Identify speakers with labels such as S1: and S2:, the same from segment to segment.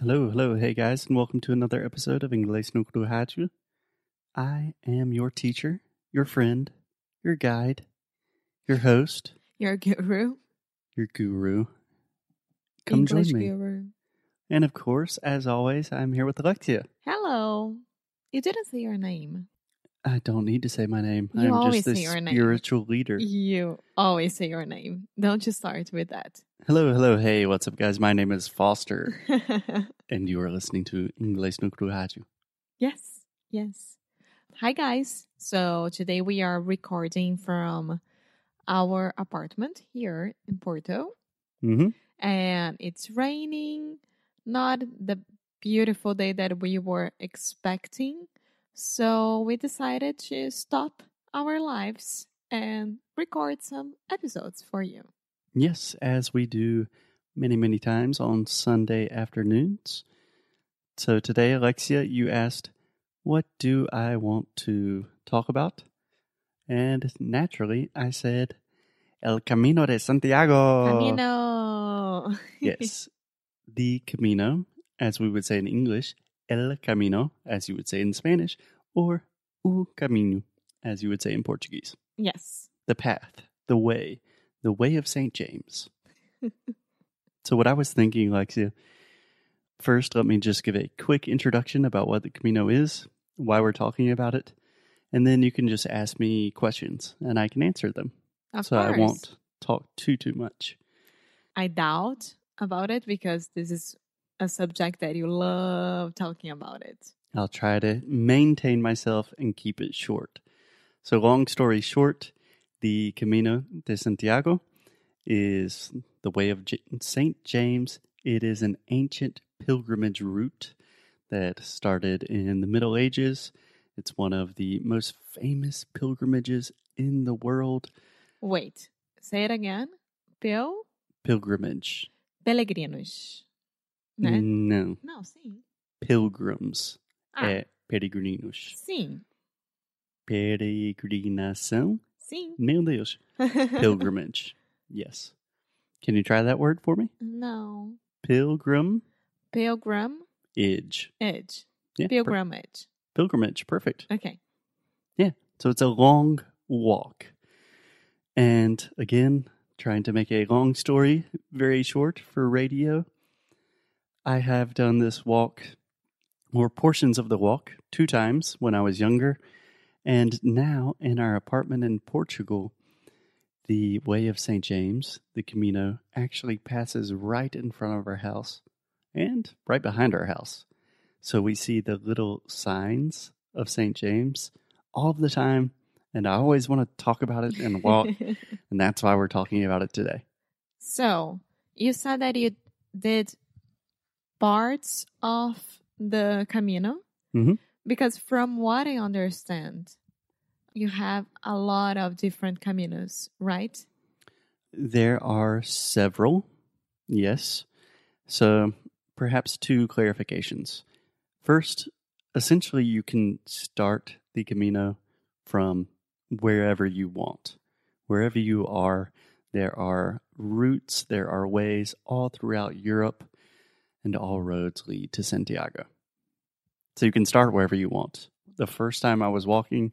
S1: Hello, hello, hey guys, and welcome to another episode of Inglês no Rádio. I am your teacher, your friend, your guide, your host,
S2: Your guru.
S1: your guru. Come
S2: English
S1: join me.
S2: guru.
S1: And of course, as always, I'm here with Alexia.
S2: Hello. You didn't say your name.
S1: I don't need to say my name.
S2: You
S1: I'm
S2: always
S1: just
S2: say
S1: the
S2: your name.
S1: spiritual leader.
S2: You always say your name. Don't you start with that.
S1: Hello, hello, hey, what's up, guys? My name is Foster, and you are listening to Inglês no Rádio.
S2: yes. Yes. Hi, guys. So today we are recording from our apartment here in Porto,
S1: Mm-hmm.
S2: and it's raining. Not the beautiful day that we were expecting. So we decided to stop our lives and record some episodes for you.
S1: Yes, as we do many, many times on Sunday afternoons. So today, Alexia, you asked, What do I want to talk about? And naturally, I said, El Camino de Santiago.
S2: Camino.
S1: Yes, the Camino, as we would say in English, El Camino, as you would say in Spanish, or O Caminho, as you would say in Portuguese.
S2: yes.
S1: the path, the way, the way of St. James. so, what I was thinking, Alexia, first, let me just give a quick introduction about what the Camino is, why we're talking about it, and then you can just ask me questions and I can answer them.
S2: Of
S1: so,
S2: course.
S1: I won't talk too, too much.
S2: I doubt about it because this is a subject that you love talking about it.
S1: I'll try to maintain myself and keep it short. So, long story short, the Camino de Santiago is the way of J- St. James. It is an ancient pilgrimage route that started in the Middle Ages. It's one of the most famous pilgrimages in the world.
S2: Wait, say it again. Pil
S1: Pilgrimage.
S2: peregrinos. Né?
S1: No,
S2: Não, sim.
S1: pilgrims.
S2: Ah,
S1: É peregrinos.
S2: sim.
S1: Peregrinação.
S2: Sim.
S1: Meu Deus. Pilgrimage. yes. Can you try that word for me?
S2: no.
S1: Pilgrim
S2: Pilgrim
S1: edge.
S2: edge.
S1: Yeah, per-
S2: Pilgrimage.
S1: pilgrimage. Perfect.
S2: Okay. Yeah.
S1: So it's a long walk. And again, trying to make a long story very short for radio. I have done this walk or portions of the walk two times when I was younger. And now in our apartment in Portugal, the Way of St. James, the Camino, actually passes right in front of our house and right behind our house. So we see the little signs of St. James all the time. And I always want to talk about it and walk. and that's why we're talking about it today.
S2: so, you said that you did parts of the Camino.
S1: Mhm.
S2: Because from what I understand, you have a lot of different Caminos, right?
S1: There are several, yes. So perhaps two clarifications. First, essentially, you can start the Camino from wherever you want. Wherever you are, there are routes, there are ways all throughout Europe, and all roads lead to Santiago. So you can start wherever you want. The first time I was walking,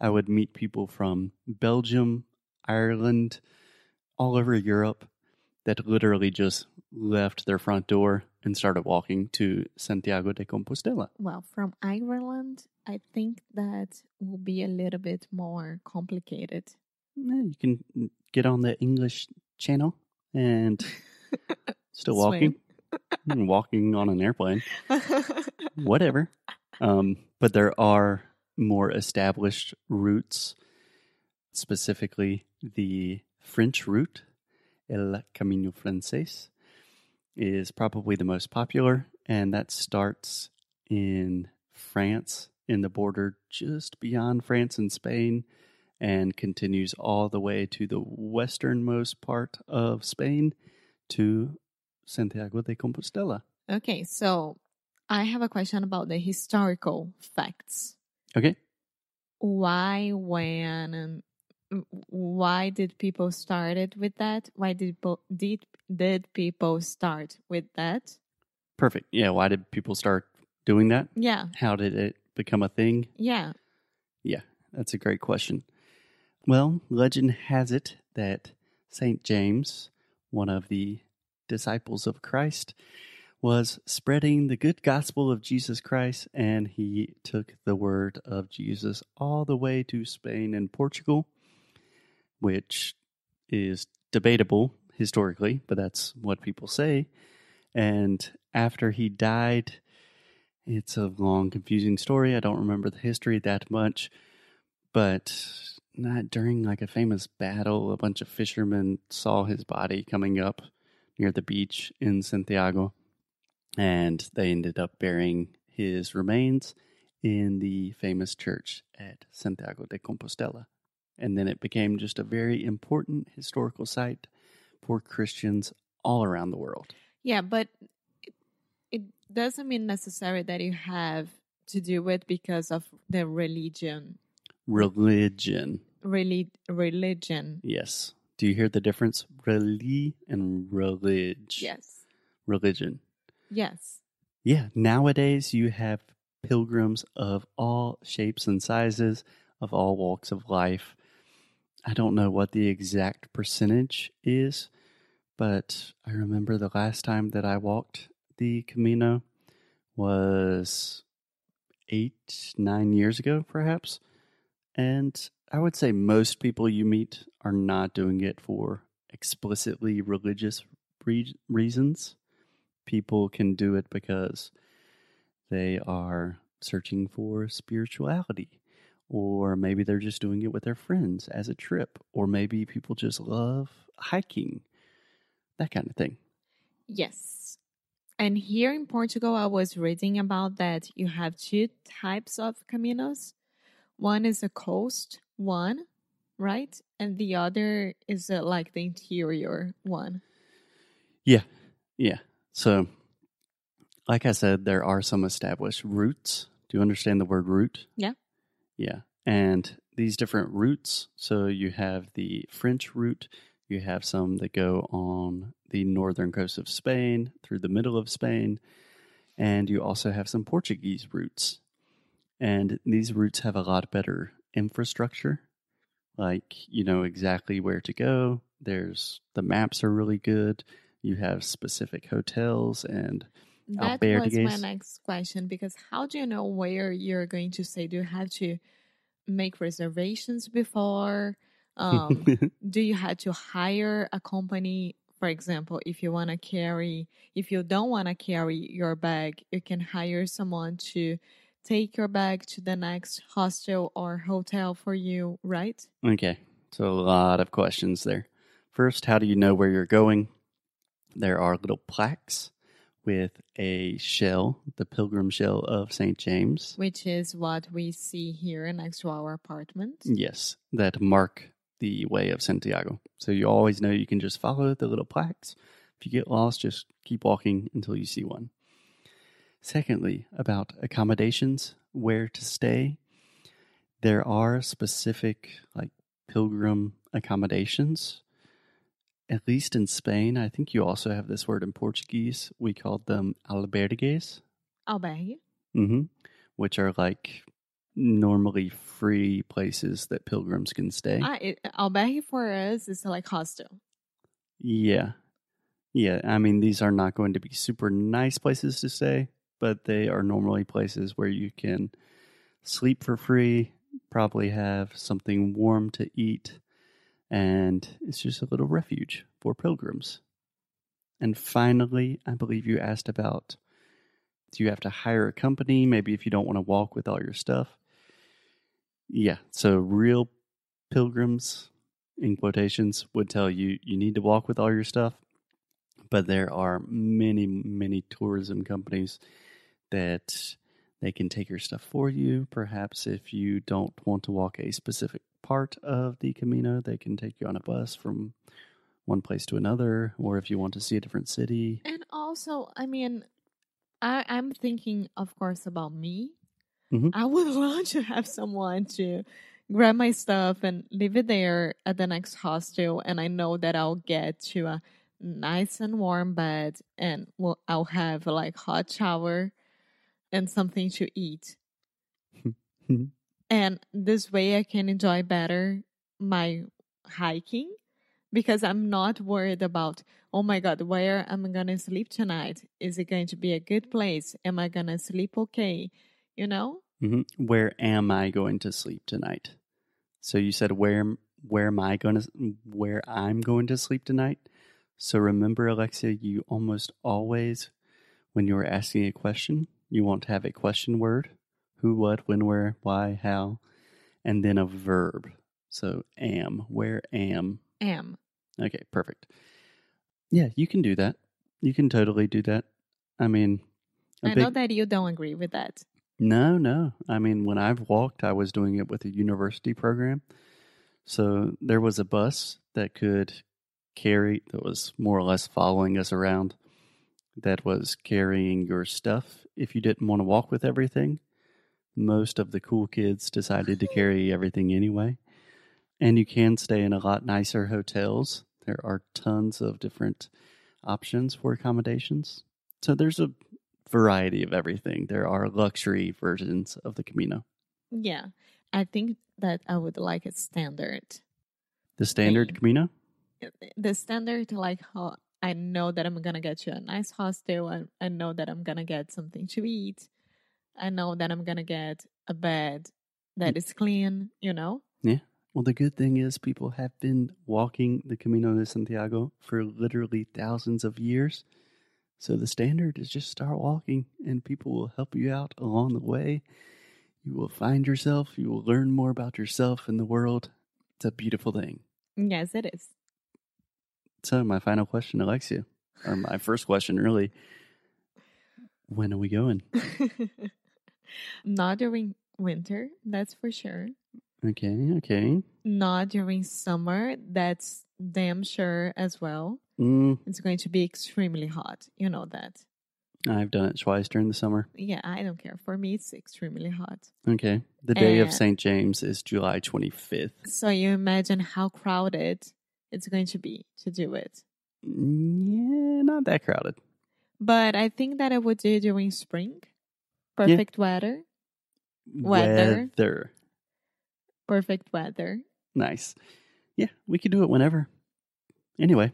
S1: I would meet people from Belgium, Ireland, all over Europe that literally just left their front door and started walking to Santiago de Compostela.
S2: Well, from Ireland, I think that will be a little bit more complicated.
S1: You can get on the English channel and still walking, walking on an airplane, whatever. Um, but there are more established routes, specifically the French route, El Camino Francés, is probably the most popular, and that starts in France, in the border just beyond France and Spain, and continues all the way to the westernmost part of Spain to Santiago de Compostela.
S2: okay, so I have a question about the historical facts.
S1: Okay.
S2: Why, when, um, and why did people started with that? Why did did did people start with that?
S1: Perfect. Yeah. Why did people start doing that?
S2: Yeah,
S1: How did it become a thing?
S2: Yeah. Yeah.
S1: That's a great question. Well, legend has it that St. James, one of the disciples of Christ, was spreading the good gospel of Jesus Christ, and he took the word of Jesus all the way to Spain and Portugal, which is debatable historically, but that's what people say. And after he died, it's a long, confusing story. I don't remember the history that much but not during like a famous battle. A bunch of fishermen saw his body coming up near the beach in Santiago, and they ended up burying his remains in the famous church at Santiago de Compostela. And then it became just a very important historical site for Christians all around the world.
S2: Yeah, but it, it doesn't mean necessary that you have to do it because of the religion.
S1: Religion.
S2: Reli- religion.
S1: Yes. Do you hear the difference? Reli and relig.
S2: Yes.
S1: Religion.
S2: Yes.
S1: Yeah, nowadays you have pilgrims of all shapes and sizes, of all walks of life. I don't know what the exact percentage is, but I remember the last time that I walked the Camino was eight, nine years ago, perhaps. And I would say most people you meet are not doing it for explicitly religious re- reasons people can do it because they are searching for spirituality or maybe they're just doing it with their friends as a trip or maybe people just love hiking that kind of thing
S2: Yes. And here in Portugal, I was reading about that you have two types of caminos. One is a coast one, right? And the other is uh, like the interior one.
S1: yeah yeah so like i said there are some established routes do you understand the word route
S2: Yeah.
S1: yeah and these different routes so you have the french route you have some that go on the northern coast of spain through the middle of spain and you also have some portuguese routes and these routes have a lot better infrastructure like you know exactly where to go there's the maps are really good you have specific hotels and
S2: That was my next question because how do you know where you're going to stay? Do you have to make reservations before? Um, do you have to hire a company for example if you want to carry if you don't want to carry your bag you can hire someone to take your bag to the next hostel or hotel for you right
S1: Okay, so a lot of questions there. First, how do you know where you're going? There are little plaques with a shell, the pilgrim shell of St. James.
S2: which is what we see here next to our apartment
S1: Yes, that mark the way of Santiago. So you always know you can just follow the little plaques. If you get lost, just keep walking until you see one. Secondly, about accommodations, where to stay. There are specific like pilgrim accommodations. At least in Spain, I think you also have this word in Portuguese. We called them albergues
S2: albergue
S1: hmm which are like normally free places that pilgrims can stay.
S2: ah, it, albergue for us is like hostel
S1: yeah. Yeah. I mean, these are not going to be super nice places to stay, but they are normally places where you can sleep for free, probably have something warm to eat, and it's just a little refuge for pilgrims. And finally, I believe you asked about do you have to hire a company, maybe if you don't want to walk with all your stuff? Yeah, so real pilgrims, in quotations, would tell you you need to walk with all your stuff. But there are many, many tourism companies that they can take your stuff for you. Perhaps if you don't want to walk a specific part of the Camino, they can take you on a bus from one place to another, or if you want to see a different city.
S2: And also, I mean, I, I'm thinking, of course, about me.
S1: Mhm.
S2: I would love to have someone to grab my stuff and leave it there at the next hostel, and I know that I'll get to a nice and warm bed, and we'll, I'll have like hot shower and something to eat. and this way I can enjoy better my hiking because I'm not worried about, oh my God, where am I going to sleep tonight? Is it going to be a good place? Am I going to sleep okay? You know?
S1: hmm Where am I going to sleep tonight? So you said where where am I going to where I'm going to sleep tonight? So remember, Alexia, you almost always, when you're asking a question, you want to have a question word: who, what, when, where, why, how, and then a verb. So am, where am.
S2: Am.
S1: Okay, perfect. Yeah, you can do that. You can totally do that. I mean,
S2: I
S1: big-
S2: know that you don't agree with that.
S1: no, no. I mean, when I've walked, I was doing it with a university program. So there was a bus that could carry, that was more or less following us around, that was carrying your stuff if you didn't want to walk with everything. Most of the cool kids decided to carry everything anyway. And you can stay in a lot nicer hotels. There are tons of different options for accommodations. So there's a variety of everything. There are luxury versions of the Camino.
S2: Yeah. I think that I would like a standard.
S1: The standard
S2: Same.
S1: Camino?
S2: The standard, like how I know that I'm gonna get you a nice hostel. I, I know that I'm gonna get something to eat. I know that I'm gonna get a bed that is clean. You know. Yeah.
S1: Well, the good thing is people have been walking the Camino de Santiago for literally thousands of years. So the standard is just start walking and people will help you out along the way. You will find yourself, you will learn more about yourself and the world. It's a beautiful thing.
S2: Yes, it is.
S1: So, my final question, Alexia, or my first question, really when are we going?
S2: Not during winter, that's for sure.
S1: Okay, okay.
S2: Not during summer, that's damn sure as well.
S1: Mm,
S2: It's going to be extremely hot. You know that.
S1: I've done it twice during the summer.
S2: Yeah, I don't care. For me, it's extremely hot.
S1: Okay. The day of
S2: Uh,
S1: St. James is July 25th.
S2: So you imagine how crowded it's going to be to do it.
S1: Yeah, not that crowded.
S2: But I think that I would do it during spring. Perfect weather. Weather.
S1: Weather.
S2: Perfect weather.
S1: Nice. Yeah, we could do it whenever. Anyway,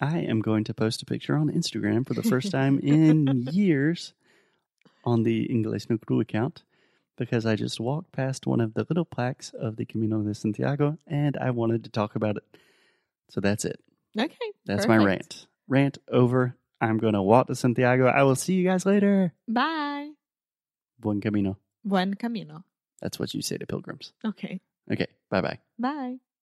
S1: I am going to post a picture on Instagram for the first time in years on the Inglés no Cru account because I just walked past one of the little plaques of the Camino de Santiago and I wanted to talk about it. So that's it.
S2: Okay.
S1: That's my rant. Rant over. I'm going to walk to Santiago. I will see you guys later.
S2: Bye.
S1: Buen camino.
S2: Buen camino.
S1: That's what you say to pilgrims.
S2: Okay.
S1: Okay, bye bye.
S2: Bye.